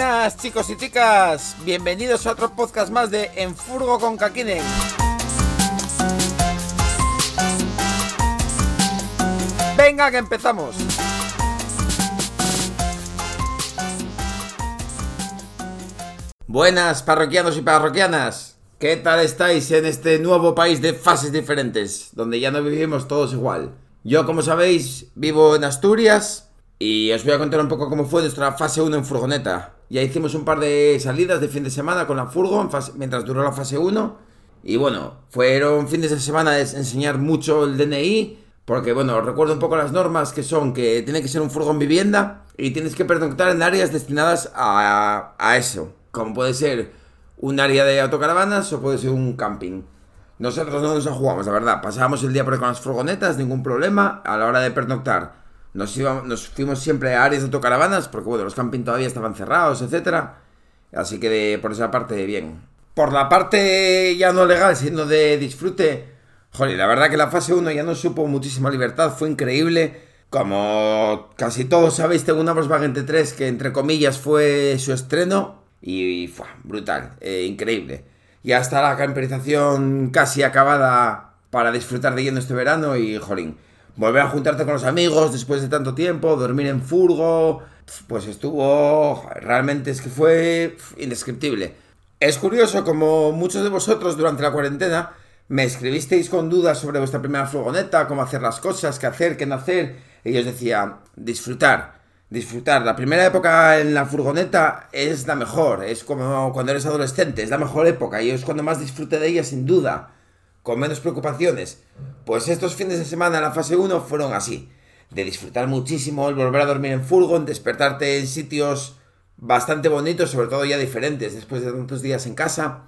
Buenas chicos y chicas, bienvenidos a otro podcast más de Enfurgo con Kakinen. Venga que empezamos. Buenas parroquianos y parroquianas. ¿Qué tal estáis en este nuevo país de fases diferentes, donde ya no vivimos todos igual? Yo, como sabéis, vivo en Asturias y os voy a contar un poco cómo fue nuestra fase 1 en furgoneta. Ya hicimos un par de salidas de fin de semana con la furgo mientras duró la fase 1. Y bueno, fueron fines de semana de enseñar mucho el DNI, porque bueno, recuerdo un poco las normas que son que tiene que ser un furgón vivienda y tienes que pernoctar en áreas destinadas a, eso como puede ser un área de autocaravanas o puede ser un camping. Nosotros no nos jugamos, la verdad. Pasábamos el día por ahí con las furgonetas, ningún problema. A la hora de pernoctar, nos, íbamos, nos fuimos siempre a áreas de autocaravanas, porque bueno, los camping todavía estaban cerrados, etcétera. Así que por esa parte, bien. Por la parte ya no legal, sino de disfrute, joder, la verdad que la fase 1 ya nos supo muchísima libertad, fue increíble. Como casi todos sabéis, tengo una Volkswagen T3 que entre comillas fue su estreno y, fue brutal, eh, increíble. Ya está la camperización casi acabada para disfrutar de lleno este verano y, jolín, volver a juntarte con los amigos después de tanto tiempo, dormir en furgo, pues estuvo, realmente es que fue indescriptible. Es curioso como muchos de vosotros durante la cuarentena me escribisteis con dudas sobre vuestra primera furgoneta, cómo hacer las cosas, qué hacer, qué no hacer, y yo os decía, disfrutar disfrutar. La primera época en la furgoneta es la mejor, es como cuando eres adolescente, es la mejor época y es cuando más disfrute de ella sin duda, con menos preocupaciones. Pues estos fines de semana en la fase 1 fueron así, de disfrutar muchísimo, el volver a dormir en furgon, despertarte en sitios bastante bonitos, sobre todo ya diferentes, después de tantos días en casa.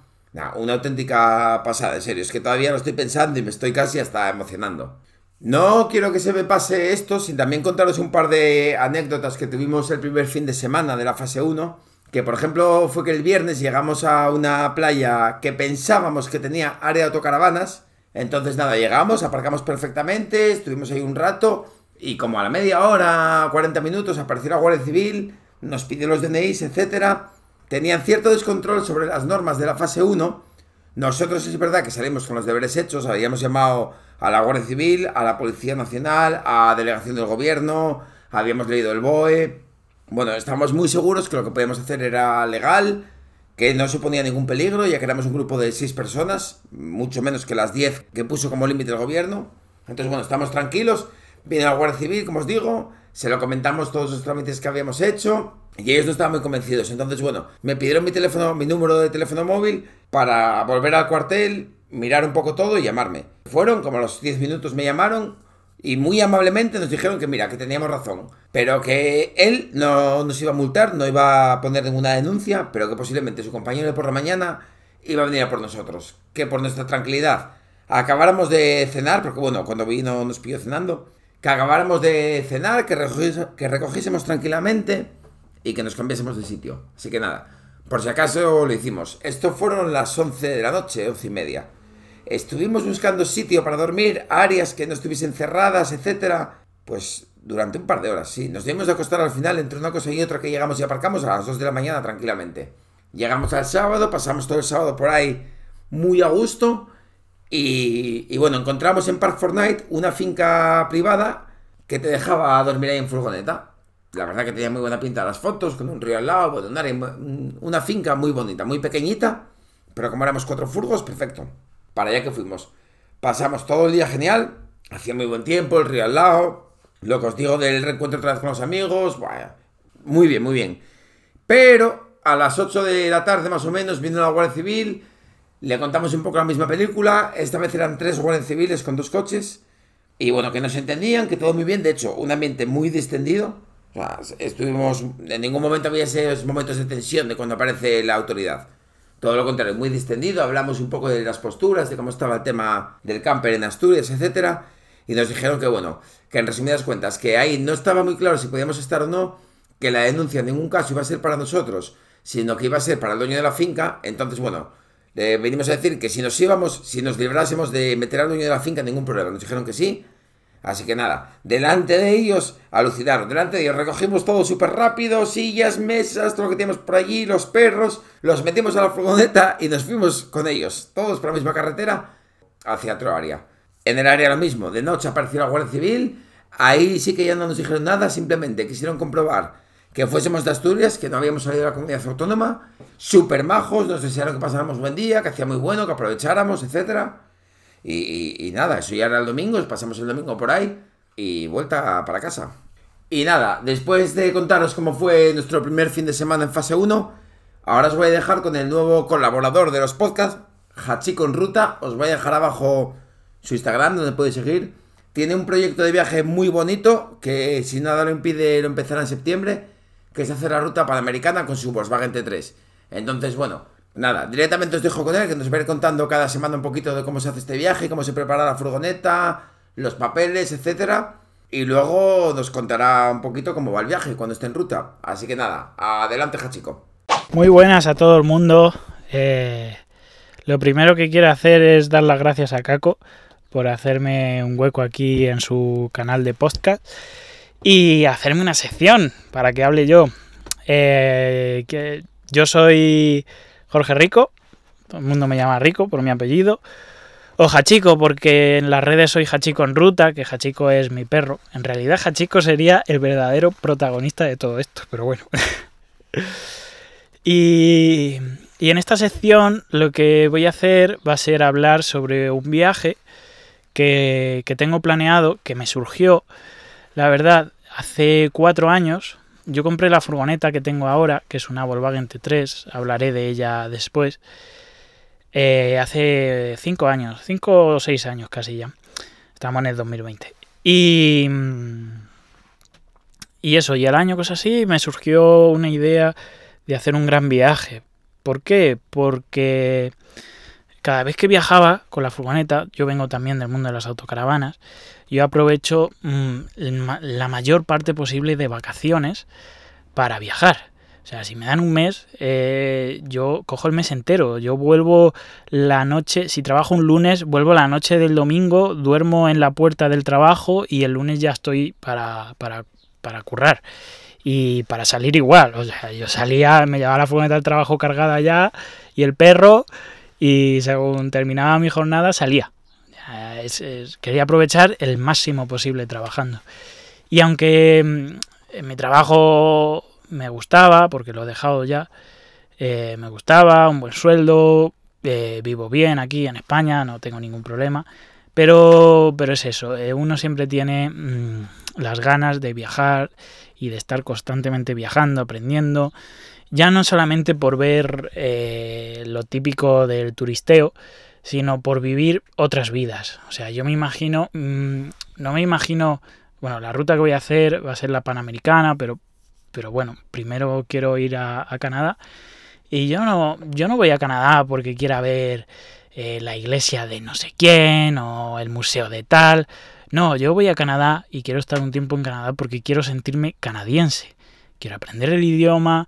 una auténtica pasada, en serio, es que todavía lo estoy pensando y me estoy casi hasta emocionando. No quiero que se me pase esto sin también contaros un par de anécdotas que tuvimos el primer fin de semana de la fase 1. Que por ejemplo fue que el viernes llegamos a una playa que pensábamos que tenía área de autocaravanas. Entonces nada, llegamos, aparcamos perfectamente, estuvimos ahí un rato y como a la media hora, 40 minutos, apareció la Guardia Civil, nos pidió los DNIs, etc. Tenían cierto descontrol sobre las normas de la fase 1. Nosotros es verdad que salimos con los deberes hechos, habíamos llamado a la Guardia Civil, a la Policía Nacional, a Delegación del Gobierno, habíamos leído el BOE. Bueno, estábamos muy seguros que lo que podíamos hacer era legal, que no suponía ningún peligro, ya que éramos un grupo de seis personas, mucho menos que las diez que puso como límite el gobierno. Entonces, bueno, estamos tranquilos. Viene la Guardia Civil, como os digo, se lo comentamos todos los trámites que habíamos hecho y ellos no estaban muy convencidos. Entonces, bueno, me pidieron mi teléfono, mi número de teléfono móvil para volver al cuartel, mirar un poco todo y llamarme. Fueron, como a los 10 minutos me llamaron y muy amablemente nos dijeron que mira, que teníamos razón, pero que él no nos iba a multar, no iba a poner ninguna denuncia, pero que posiblemente su compañero por la mañana iba a venir a por nosotros, que por nuestra tranquilidad acabáramos de cenar, porque bueno, cuando vino nos pidió cenando, que acabáramos de cenar, que, que recogiésemos tranquilamente y que nos cambiásemos de sitio. Así que nada, por si acaso lo hicimos. Esto fueron las 11 de la noche, 11 y media. Estuvimos buscando sitio para dormir, áreas que no estuviesen cerradas, etcétera. Pues durante un par de horas, sí. Nos dimos de acostar al final entre una cosa y otra que llegamos y aparcamos a las 2 de la mañana tranquilamente. Llegamos al sábado, pasamos todo el sábado por ahí muy a gusto. Y, bueno, encontramos en Park Fortnite una finca privada que te dejaba dormir ahí en furgoneta. La verdad que tenía muy buena pinta las fotos, con un río al lado, bueno, una finca muy bonita, muy pequeñita. Pero como éramos cuatro furgos, perfecto para allá que fuimos. Pasamos todo el día genial, hacía muy buen tiempo, el río al lado, lo que os digo del reencuentro otra vez con los amigos, muy bien, muy bien. Pero a las 8 de la tarde más o menos vino la Guardia Civil, le contamos un poco la misma película, esta vez eran tres guardias civiles con dos coches, y bueno, que nos entendían, que todo muy bien, de hecho, un ambiente muy distendido, estuvimos, en ningún momento había esos momentos de tensión de cuando aparece la autoridad. Todo lo contrario, muy distendido, hablamos un poco de las posturas, de cómo estaba el tema del camper en Asturias, etcétera, y nos dijeron que bueno, que en resumidas cuentas, que ahí no estaba muy claro si podíamos estar o no, que la denuncia en ningún caso iba a ser para nosotros, sino que iba a ser para el dueño de la finca, entonces bueno, le venimos a decir que si nos íbamos, si nos librásemos de meter al dueño de la finca, ningún problema, nos dijeron que sí, Así que nada, delante de ellos, alucinaron, delante de ellos recogimos todo súper rápido, sillas, mesas, todo lo que teníamos por allí, los perros, los metimos a la furgoneta y nos fuimos con ellos, todos por la misma carretera, hacia otro área. En el área lo mismo, de noche apareció la Guardia Civil, ahí sí que ya no nos dijeron nada, simplemente quisieron comprobar que fuésemos de Asturias, que no habíamos salido de la comunidad autónoma, súper majos, nos desearon que pasáramos buen día, que hacía muy bueno, que aprovecháramos, etcétera. Y, nada, eso ya era el domingo, pasamos el domingo por ahí y vuelta para casa. Y nada, después de contaros cómo fue nuestro primer fin de semana en fase 1, ahora os voy a dejar con el nuevo colaborador de los podcasts, Hachiko en Ruta. Os voy a dejar abajo su Instagram donde podéis seguir. Tiene un proyecto de viaje muy bonito que si nada lo impide lo empezará en septiembre, que es hacer la ruta panamericana con su Volkswagen T3. Entonces, bueno, Nada, directamente os dejo con él, que nos va a ir contando cada semana un poquito de cómo se hace este viaje, cómo se prepara la furgoneta, los papeles, etcétera. Y luego nos contará un poquito cómo va el viaje cuando esté en ruta. Así que nada, adelante, Hachico. Muy buenas a todo el mundo. Eh, lo primero que quiero hacer es dar las gracias a Caco por hacerme un hueco aquí en su canal de podcast y hacerme una sección para que hable yo. Eh, que yo soy Jorge Rico, todo el mundo me llama Rico por mi apellido. O Hachico, porque en las redes soy Hachico en ruta, que Hachico es mi perro. En realidad Hachico sería el verdadero protagonista de todo esto, pero bueno. y, en esta sección lo que voy a hacer va a ser hablar sobre un viaje que, que tengo planeado, que me surgió, la verdad, hace cuatro años, yo compré la furgoneta que tengo ahora, que es una Volkswagen T3, hablaré de ella después, eh, hace 5 años, 5 o 6 años casi ya. Estamos en el 2020. Y, y eso, y al año, cosas así, me surgió una idea de hacer un gran viaje. ¿Por qué? Porque cada vez que viajaba con la furgoneta, yo vengo también del mundo de las autocaravanas, yo aprovecho mm, la mayor parte posible de vacaciones para viajar. O sea, si me dan un mes, eh, yo cojo el mes entero. Yo vuelvo la noche, si trabajo un lunes, vuelvo la noche del domingo, duermo en la puerta del trabajo y el lunes ya estoy para, para, para currar. Y para salir igual. O sea, yo salía, me llevaba la furgoneta del trabajo cargada ya y el perro y según terminaba mi jornada salía. quería aprovechar el máximo posible trabajando. Y aunque mm, mi trabajo me gustaba, porque lo he dejado ya, eh, me gustaba, un buen sueldo, eh, vivo bien aquí en España, no tengo ningún problema, pero, pero es eso, eh, uno siempre tiene mm, las ganas de viajar y de estar constantemente viajando, aprendiendo ya no solamente por ver eh, lo típico del turisteo, sino por vivir otras vidas. O sea, yo me imagino, mm, no me imagino, bueno, la ruta que voy a hacer va a ser la Panamericana, pero, pero bueno, primero quiero ir a, Canadá. Y yo no, yo no voy a Canadá porque quiera ver eh, la iglesia de no sé quién o el museo de tal. No, yo voy a Canadá y quiero estar un tiempo en Canadá porque quiero sentirme canadiense. Quiero aprender el idioma,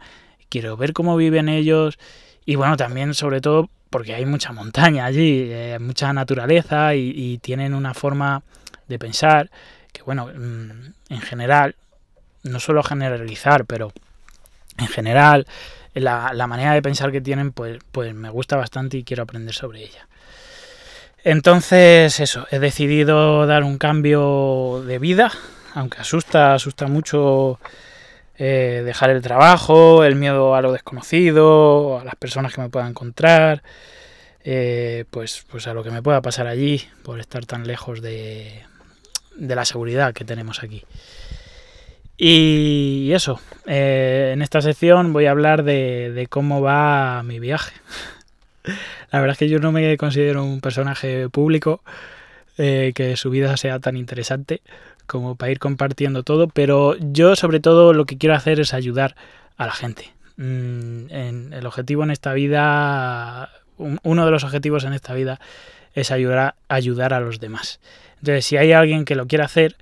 quiero ver cómo viven ellos y bueno, también sobre todo porque hay mucha montaña allí, eh, mucha naturaleza y, tienen una forma de pensar que bueno, mm, en general, no suelo generalizar, pero en general la, la, manera de pensar que tienen pues, pues me gusta bastante y quiero aprender sobre ella. Entonces eso, he decidido dar un cambio de vida, aunque asusta, asusta mucho eh, dejar el trabajo, el miedo a lo desconocido, a las personas que me pueda encontrar, eh, pues, pues a lo que me pueda pasar allí por estar tan lejos de, de la seguridad que tenemos aquí. Y eso, eh, en esta sección voy a hablar de, de cómo va mi viaje. La verdad es que yo no me considero un personaje público que su vida sea tan interesante, como para ir compartiendo todo, pero yo sobre todo lo que quiero hacer es ayudar a la gente. Mm, el objetivo en esta vida, uno de los objetivos en esta vida es ayudar, ayudar a los demás. Entonces, si hay alguien que lo quiera hacer,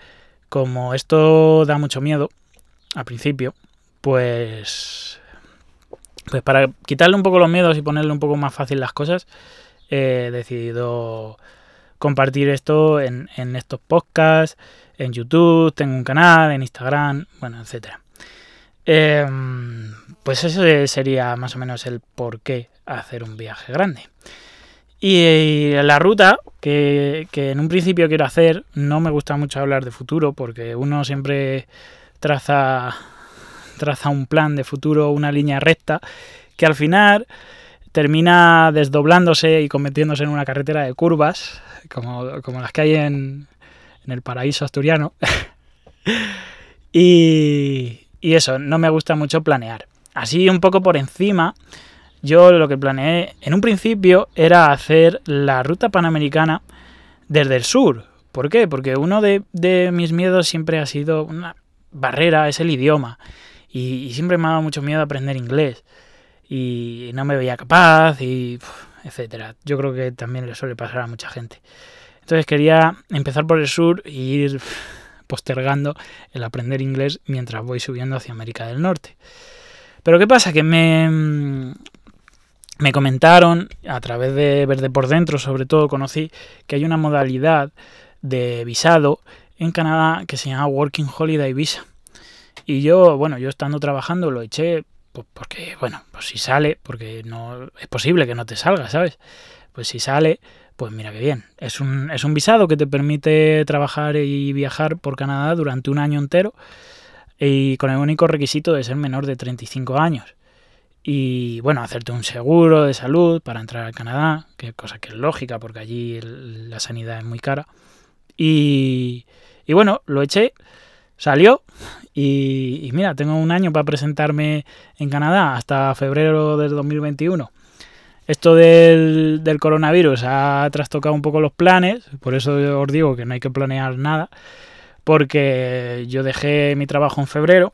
como esto da mucho miedo al principio, pues, pues para quitarle un poco los miedos y ponerle un poco más fácil las cosas, he decidido compartir esto en, estos podcasts, en YouTube, tengo un canal, en Instagram, bueno, etcétera. Em, pues eso sería más o menos el por qué hacer un viaje grande. Y, la ruta que, que, en un principio quiero hacer, no me gusta mucho hablar de futuro porque uno siempre traza, traza un plan de futuro, una línea recta, que al final termina desdoblándose y convirtiéndose en una carretera de curvas, como, como las que hay en, el paraíso asturiano. y, y eso, no me gusta mucho planear. Así un poco por encima, yo lo que planeé en un principio era hacer la ruta panamericana desde el sur. ¿Por qué? Porque uno de, mis miedos siempre ha sido una barrera, es el idioma. Y, siempre me ha dado mucho miedo aprender inglés. Y no me veía capaz, y etcétera. Yo creo que también le suele pasar a mucha gente. Entonces quería empezar por el sur y ir postergando el aprender inglés mientras voy subiendo hacia América del Norte. Pero ¿qué pasa? Que me, me comentaron, a través de Verde por Dentro sobre todo, conocí que hay una modalidad de visado en Canadá que se llama Working Holiday Visa. Y yo, bueno, yo estando trabajando lo eché pues porque, bueno, pues si sale, porque no es posible que no te salga, ¿sabes? Pues si sale, pues mira qué bien. Es un, es un visado que te permite trabajar y viajar por Canadá durante un año entero y con el único requisito de ser menor de 35 años. Y bueno, hacerte un seguro de salud para entrar a Canadá, que cosa que es lógica porque allí la sanidad es muy cara. Y, y bueno, lo eché, salió y, mira, tengo un año para presentarme en Canadá hasta febrero del 2021 esto del, coronavirus ha trastocado un poco los planes, por eso os digo que no hay que planear nada, porque yo dejé mi trabajo en febrero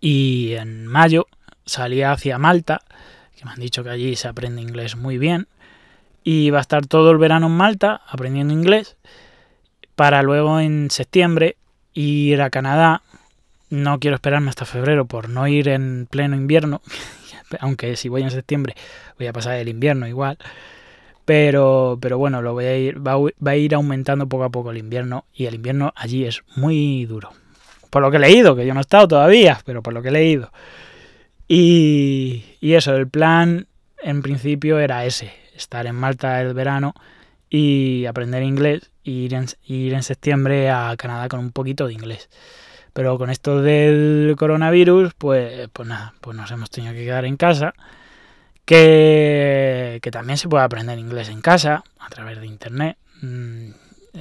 y en mayo salí hacia Malta, que me han dicho que allí se aprende inglés muy bien, y va a estar todo el verano en Malta aprendiendo inglés, para luego en septiembre ir a Canadá. No quiero esperarme hasta febrero por no ir en pleno invierno, aunque si voy en septiembre voy a pasar el invierno igual. Pero, pero bueno, lo voy a ir, va, a ir aumentando poco a poco el invierno y el invierno allí es muy duro. Por lo que he leído, que yo no he estado todavía, pero por lo que he leído. Y, y eso, el plan en principio era ese, estar en Malta el verano y aprender inglés y ir en, septiembre a Canadá con un poquito de inglés. Pero con esto del coronavirus, pues, pues nada, pues nos hemos tenido que quedar en casa. Que, que también se puede aprender inglés en casa, a través de internet. Mm,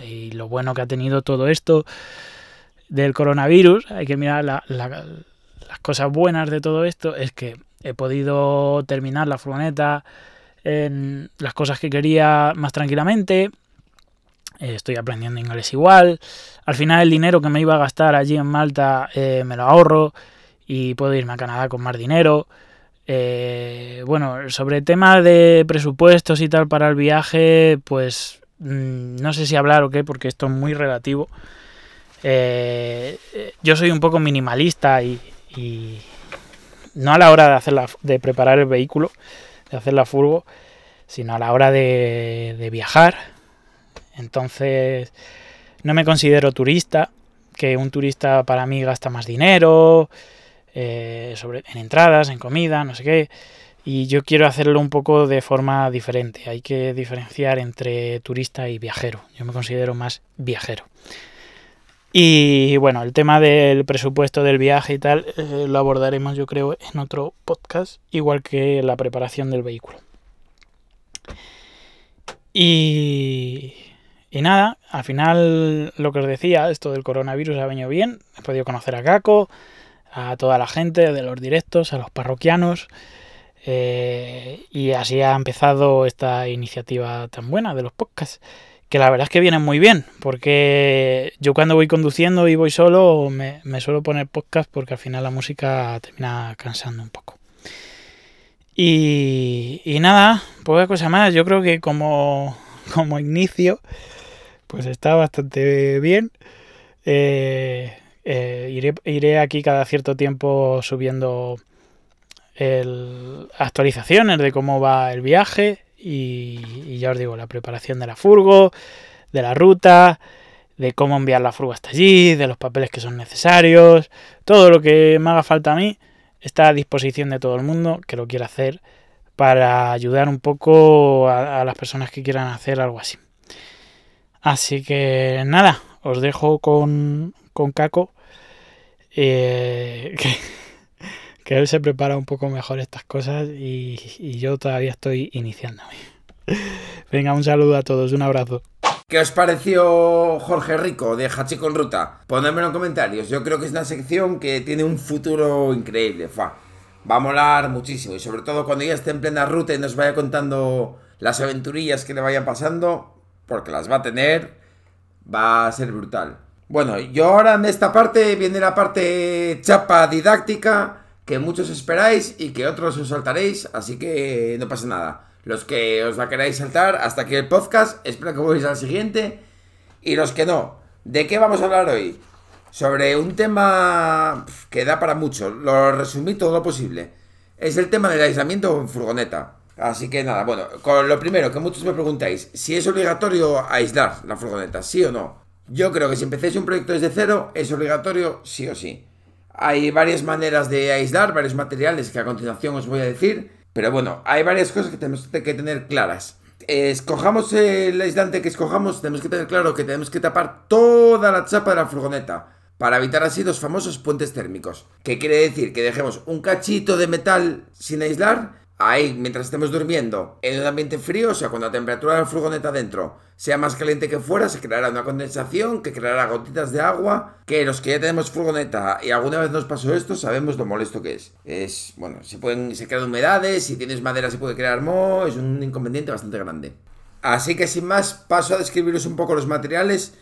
y lo bueno que ha tenido todo esto del coronavirus, hay que mirar las cosas buenas de todo esto, es que he podido terminar la furgoneta en las cosas que quería más tranquilamente, eh, estoy aprendiendo inglés igual. Al final el dinero que me iba a gastar allí en Malta eh, me lo ahorro y puedo irme a Canadá con más dinero. Eh, bueno, sobre el tema de presupuestos y tal para el viaje, pues mm, no sé si hablar o qué, porque esto es muy relativo. yo soy un poco minimalista y, no a la hora de, hacer de preparar el vehículo, de hacer la furgo, sino a la hora de viajar entonces, no me considero turista, que un turista para mí gasta más dinero, eh, sobre, en entradas, en comida, no sé qué. Y yo quiero hacerlo un poco de forma diferente. Hay que diferenciar entre turista y viajero. Yo me considero más viajero. Y bueno, el tema del presupuesto del viaje y tal eh, lo abordaremos yo creo en otro podcast, igual que la preparación del vehículo. Y nada, al final lo que os decía, esto del coronavirus ha venido bien. He podido conocer a Caco, a toda la gente de los directos, a los parroquianos. Eh, y así ha empezado esta iniciativa tan buena de los podcasts. Que la verdad es que vienen muy bien, porque yo cuando voy conduciendo y voy solo me, suelo poner podcast porque al final la música termina cansando un poco. Y, nada, poca cosa más. Yo creo que como, como inicio pues está bastante bien. Eh, eh, iré, aquí cada cierto tiempo subiendo actualizaciones de cómo va el viaje y, ya os digo, la preparación de la furgo, de la ruta, de cómo enviar la furgo hasta allí, de los papeles que son necesarios, todo lo que me haga falta a mí está a disposición de todo el mundo que lo quiera hacer para ayudar un poco a, las personas que quieran hacer algo así. Así que nada, os dejo con, con Caco. Eh, él se prepara un poco mejor estas cosas y, y yo todavía estoy iniciándome. Venga, un saludo a todos, un abrazo. ¿Qué os pareció Jorge Rico de Hachi con Ruta? Ponedmelo en comentarios. Yo creo que es una sección que tiene un futuro increíble. Va a molar muchísimo. Y sobre todo cuando ya esté en plena ruta y nos vaya contando las aventurillas que le vayan pasando. Porque las va a tener. Va a ser brutal. Bueno, yo ahora en esta parte viene la parte chapa didáctica que muchos esperáis y que otros os saltaréis. Así que no pasa nada. Los que os la queráis saltar hasta aquí el podcast, espero que volváis al siguiente. Y los que no, ¿de qué vamos a hablar hoy? Sobre un tema que da para mucho, lo resumí todo lo posible. Es el tema del aislamiento en furgoneta. Así que nada, bueno, con lo primero que muchos me preguntáis, si es obligatorio aislar la furgoneta, sí o no. Yo creo que si empecéis un proyecto desde cero, es obligatorio sí o sí. Hay varias maneras de aislar, varios materiales que a continuación os voy a decir. Pero bueno, hay varias cosas que tenemos que tener claras. Escojamos el aislante que escojamos, tenemos que tener claro que tenemos que tapar toda la chapa de la furgoneta para evitar así los famosos puentes térmicos. ¿Qué quiere decir? Que dejemos un cachito de metal sin aislar ahí, mientras estemos durmiendo, en un ambiente frío, o sea, cuando la temperatura de la furgoneta dentro sea más caliente que fuera, se creará una condensación que creará gotitas de agua, que los que ya tenemos furgoneta y alguna vez nos pasó esto, sabemos lo molesto que es. Es, bueno, se pueden, se crean humedades, si tienes madera se puede crear moho, es un inconveniente bastante grande. Así que sin más, paso a describiros un poco los materiales.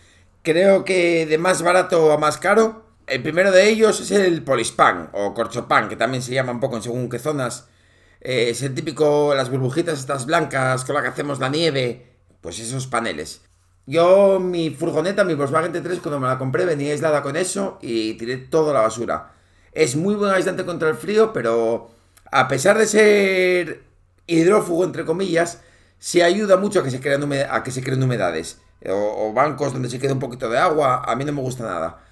Creo que de más barato a más caro, el primero de ellos es el polispan o corchopan, que también se llama un poco en según qué zonas eh, es el típico, las burbujitas estas blancas con las que hacemos la nieve, pues esos paneles. Yo, mi furgoneta, mi Volkswagen T3, cuando me la compré, venía aislada con eso y tiré toda la basura. Es muy buen aislante contra el frío, pero a pesar de ser hidrófugo, entre comillas, sí ayuda mucho a que se creen, a que se creen humedades. O, bancos donde se quede un poquito de agua, a mí no me gusta nada.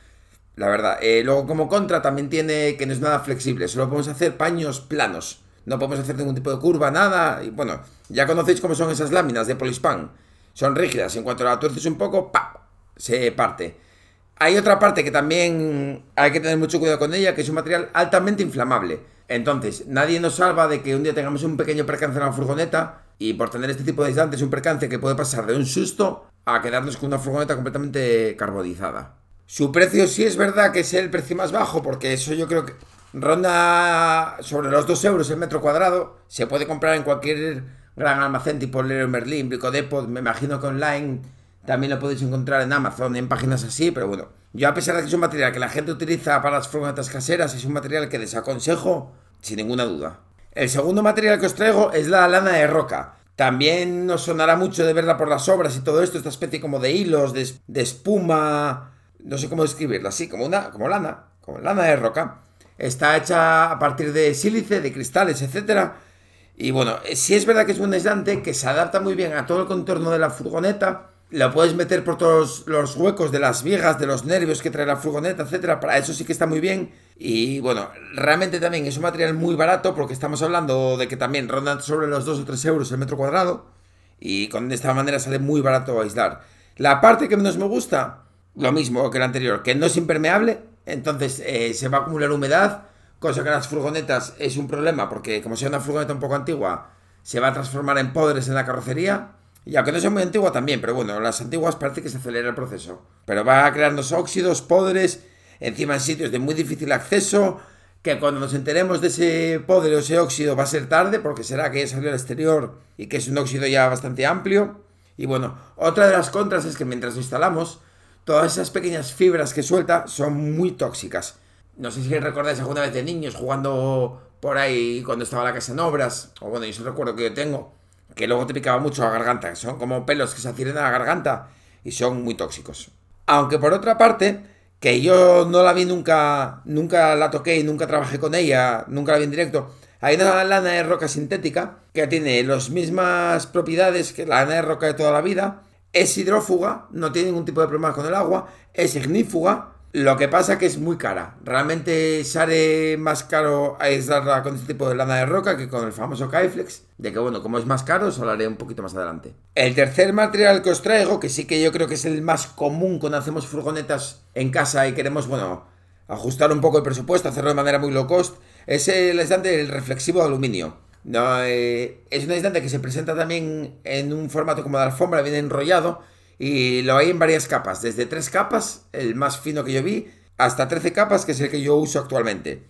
La verdad. Eh, luego, como contra, también tiene que no es nada flexible. Solo podemos hacer paños planos no podemos hacer ningún tipo de curva, nada. Y bueno, ya conocéis cómo son esas láminas de polispan. Son rígidas, en cuanto la tuerces un poco, ¡pa! se parte. Hay otra parte que también hay que tener mucho cuidado con ella, que es un material altamente inflamable. Entonces, nadie nos salva de que un día tengamos un pequeño percance en la furgoneta y por tener este tipo de aislantes, un percance que puede pasar de un susto a quedarnos con una furgoneta completamente carbonizada. Su precio sí es verdad que es el precio más bajo, porque eso yo creo que Ronda sobre los 2 euros el metro cuadrado. Se puede comprar en cualquier gran almacén tipo Leroy Merlin, Brico Depot. Me imagino que online también lo podéis encontrar en Amazon, en páginas así. Pero bueno, yo a pesar de que es un material que la gente utiliza para las furgonetas caseras, es un material que desaconsejo sin ninguna duda. El segundo material que os traigo es la lana de roca. También nos sonará mucho de verla por las obras y todo esto, esta especie como de hilos, de, de espuma, no sé cómo describirla, así, como una, como lana, como lana de roca. Está hecha a partir de sílice, de cristales, etc. Y bueno, si es verdad que es un aislante que se adapta muy bien a todo el contorno de la furgoneta. Lo puedes meter por todos los huecos de las vigas, de los nervios que trae la furgoneta, etc. Para eso sí que está muy bien. Y bueno, realmente también es un material muy barato porque estamos hablando de que también rondan sobre los 2 o 3 euros el metro cuadrado. Y con esta manera sale muy barato aislar. La parte que menos me gusta, lo mismo que la anterior, que no es impermeable, entonces eh, se va a acumular humedad, cosa que en las furgonetas es un problema porque como sea una furgoneta un poco antigua, se va a transformar en podres en la carrocería. Y aunque no sea muy antigua también, pero bueno, las antiguas parece que se acelera el proceso. Pero va a crearnos óxidos, podres, encima en sitios de muy difícil acceso, que cuando nos enteremos de ese podre o ese óxido va a ser tarde, porque será que ya salió al exterior y que es un óxido ya bastante amplio. Y bueno, otra de las contras es que mientras lo instalamos, todas esas pequeñas fibras que suelta son muy tóxicas. No sé si recordáis alguna vez de niños jugando por ahí cuando estaba la casa en obras, o bueno, yo recuerdo que yo tengo, que luego te picaba mucho la garganta, son como pelos que se adhieren a la garganta y son muy tóxicos. Aunque por otra parte, que yo no la vi nunca, nunca la toqué y nunca trabajé con ella, nunca la vi en directo, Hay una lana de roca sintética que tiene las mismas propiedades que la lana de roca de toda la vida. Es hidrófuga, no tiene ningún tipo de problema con el agua. Es ignífuga, lo que pasa que es muy cara. Realmente sale más caro aislarla con este tipo de lana de roca que con el famoso Kaiflex. De que bueno, como es más caro, os hablaré un poquito más adelante. El tercer material que os traigo, que sí que yo creo que es el más común cuando hacemos furgonetas en casa y queremos, bueno, ajustar un poco el presupuesto, hacerlo de manera muy low cost, es el aislante del reflexivo de aluminio. No, eh, es un aislante que se presenta también en un formato como de alfombra, bien enrollado y lo hay en varias capas, desde 3 capas, el más fino que yo vi, hasta 13 capas, que es el que yo uso actualmente.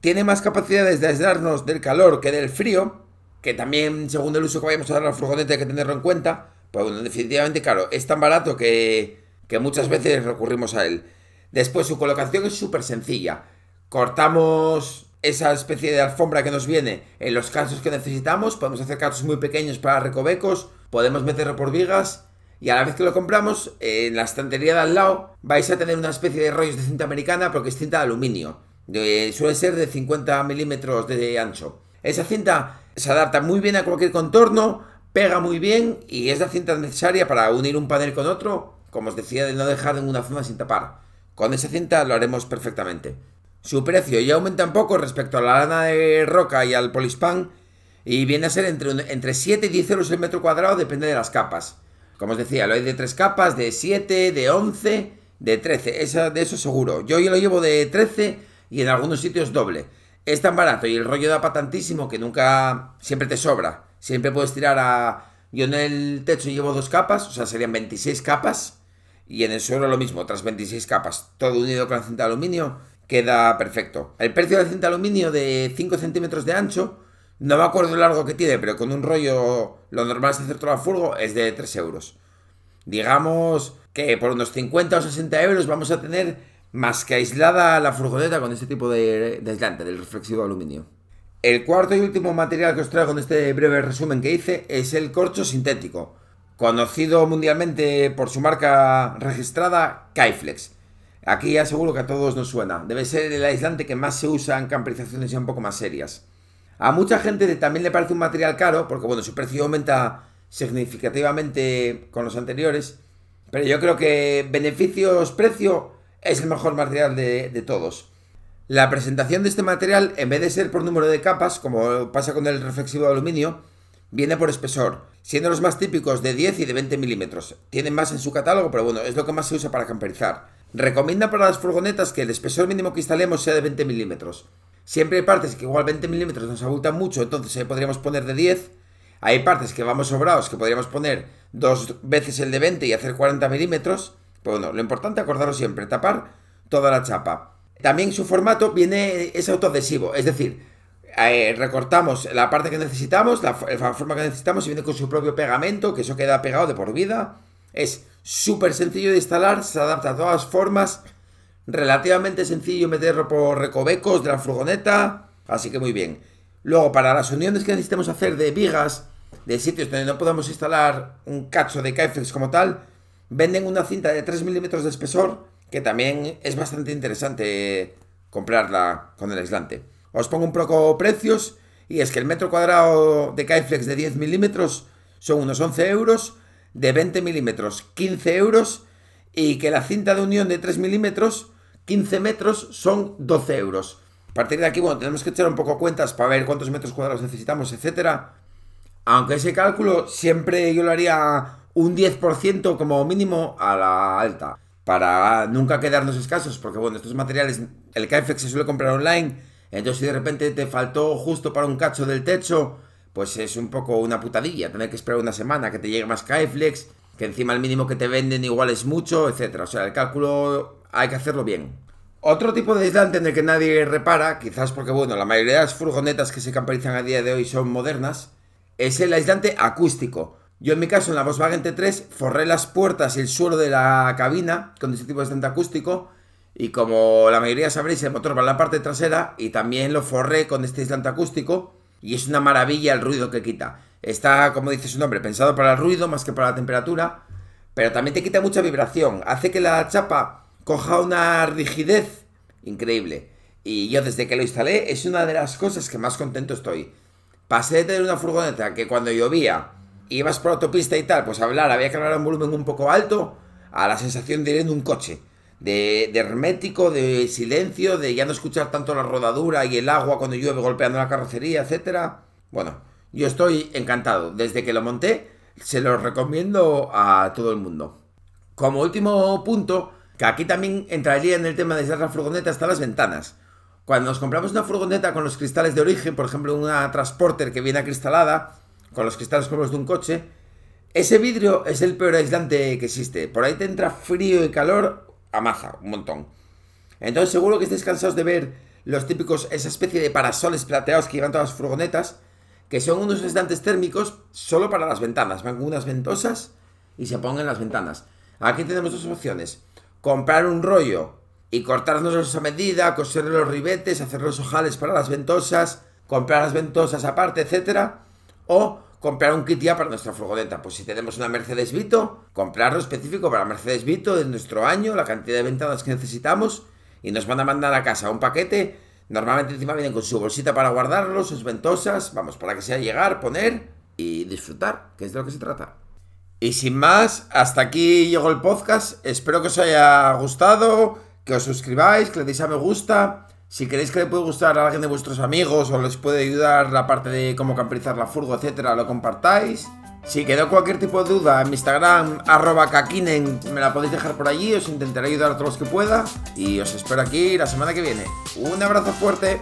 Tiene más capacidades de aislarnos del calor que del frío, que también según el uso que vayamos a dar a la furgoneta hay que tenerlo en cuenta. Pues bueno, definitivamente, claro, es tan barato que, que muchas veces recurrimos a él. Después su colocación es súper sencilla. Cortamos esa especie de alfombra que nos viene en los casos que necesitamos. Podemos hacer casos muy pequeños para recovecos. Podemos meterlo por vigas y a la vez que lo compramos, en la estantería de al lado vais a tener una especie de rollos de cinta americana porque es cinta de aluminio. suele ser de 50 milímetros de ancho. Esa cinta se adapta muy bien a cualquier contorno, pega muy bien y es la cinta necesaria para unir un panel con otro, como os decía, de no dejar ninguna zona sin tapar. Con esa cinta lo haremos perfectamente. Su precio ya aumenta un poco respecto a la lana de roca y al polispan y viene a ser entre, entre 7 y 10 euros el metro cuadrado, depende de las capas. Como os decía, lo hay de tres capas, de 7, de 11, de 13. Esa, de eso seguro. Yo, yo lo llevo de 13 y en algunos sitios doble. Es tan barato y el rollo da para tantísimo que nunca. Siempre te sobra. Siempre puedes tirar a. Yo en el techo llevo dos capas, o sea, serían 26 capas. Y en el suelo lo mismo, otras 26 capas. Todo unido con la cinta de aluminio. Queda perfecto. El precio de cinta aluminio de 5 centímetros de ancho no me acuerdo lo largo que tiene, pero con un rollo, lo normal es hacer todo a furgo, es de 3 euros. Digamos que por unos 50 o 60 euros vamos a tener más que aislada la furgoneta con este tipo de, de aislante, del reflexivo aluminio. El cuarto y último material que os traigo en este breve resumen que hice es el corcho sintético, conocido mundialmente por su marca registrada Kaiflex. Aquí ya seguro que a todos nos suena. Debe ser el aislante que más se usa en camperizaciones ya un poco más serias. A mucha gente también le parece un material caro, porque bueno, su precio aumenta significativamente con los anteriores, pero yo creo que beneficios-precio es el mejor material de, de, todos. La presentación de este material, en vez de ser por número de capas, como pasa con el reflexivo de aluminio, viene por espesor, siendo los más típicos de 10 y de 20 milímetros. Tienen más en su catálogo, pero bueno, es lo que más se usa para camperizar. Recomienda para las furgonetas que el espesor mínimo que instalemos sea de 20 milímetros. Siempre hay partes que igual 20 milímetros nos abultan mucho, entonces ahí podríamos poner de 10. Hay partes que vamos sobrados que podríamos poner dos veces el de 20 y hacer 40 milímetros. Pues bueno, lo importante acordarlo siempre, tapar toda la chapa. También su formato viene, es autoadhesivo, es decir, eh, recortamos la parte que necesitamos, la, forma que necesitamos y viene con su propio pegamento, que eso queda pegado de por vida. Es súper sencillo de instalar, se adapta a todas formas Relativamente sencillo meterlo por recovecos de la furgoneta, así que muy bien. Luego, para las uniones que necesitemos hacer de vigas, de sitios donde no podamos instalar un cacho de Kaiflex como tal, venden una cinta de 3 milímetros de espesor, que también es bastante interesante comprarla con el aislante. Os pongo un poco precios, y es que el metro cuadrado de Kaiflex de 10 milímetros son unos 11 euros, de 20 milímetros 15 euros, y que la cinta de unión de 3 milímetros 15 metros son 12 euros. A partir de aquí, bueno, tenemos que echar un poco cuentas para ver cuántos metros cuadrados necesitamos, etcétera. Aunque ese cálculo siempre yo lo haría un 10% como mínimo a la alta. Para nunca quedarnos escasos, porque bueno, estos materiales, el KFX se suele comprar online. Entonces, si de repente te faltó justo para un cacho del techo, pues es un poco una putadilla. Tener que esperar una semana que te llegue más KFlex, que encima el mínimo que te venden igual es mucho, etcétera. O sea, el cálculo hay que hacerlo bien. Otro tipo de aislante en el que nadie repara, quizás porque bueno, la mayoría de las furgonetas que se camperizan a día de hoy son modernas, es el aislante acústico. Yo en mi caso en la Volkswagen T3 forré las puertas y el suelo de la cabina con este tipo de aislante acústico y como la mayoría sabréis el motor va en la parte trasera y también lo forré con este aislante acústico y es una maravilla el ruido que quita. Está, como dice su nombre, pensado para el ruido más que para la temperatura, pero también te quita mucha vibración, hace que la chapa coja una rigidez increíble. Y yo desde que lo instalé es una de las cosas que más contento estoy. Pasé de tener una furgoneta que cuando llovía ibas por autopista y tal, pues hablar, había que hablar un volumen un poco alto, a la sensación de ir en un coche. De, hermético, de silencio, de ya no escuchar tanto la rodadura y el agua cuando llueve golpeando la carrocería, etcétera. Bueno, yo estoy encantado. Desde que lo monté, se lo recomiendo a todo el mundo. Como último punto, que aquí también entraría en el tema de la furgoneta, están las ventanas. Cuando nos compramos una furgoneta con los cristales de origen, por ejemplo una Transporter que viene acristalada, con los cristales como de un coche, ese vidrio es el peor aislante que existe. Por ahí te entra frío y calor a maza, un montón. Entonces seguro que estéis cansados de ver los típicos, esa especie de parasoles plateados que llevan todas las furgonetas, que son unos aislantes térmicos solo para las ventanas. Van con unas ventosas y se pongan las ventanas. Aquí tenemos dos opciones. Comprar un rollo y cortarnos a medida, coser los ribetes, hacer los ojales para las ventosas, comprar las ventosas aparte, etcétera, o comprar un kit ya para nuestra furgoneta. Pues si tenemos una Mercedes Vito, comprarlo específico para Mercedes Vito de nuestro año, la cantidad de ventanas que necesitamos, y nos van a mandar a casa un paquete. Normalmente encima vienen con su bolsita para guardarlo, sus ventosas, vamos, para que sea llegar, poner y disfrutar, que es de lo que se trata. Y sin más, hasta aquí llegó el podcast. Espero que os haya gustado que os suscribáis, que le deis a me gusta. Si queréis que le pueda gustar a alguien de vuestros amigos o les puede ayudar la parte de cómo camperizar la furgo, etcétera, lo compartáis. Si quedó cualquier tipo de duda en mi Instagram, arroba kakinen, me la podéis dejar por allí, os intentaré ayudar a todos los que pueda. Y os espero aquí la semana que viene. Un abrazo fuerte.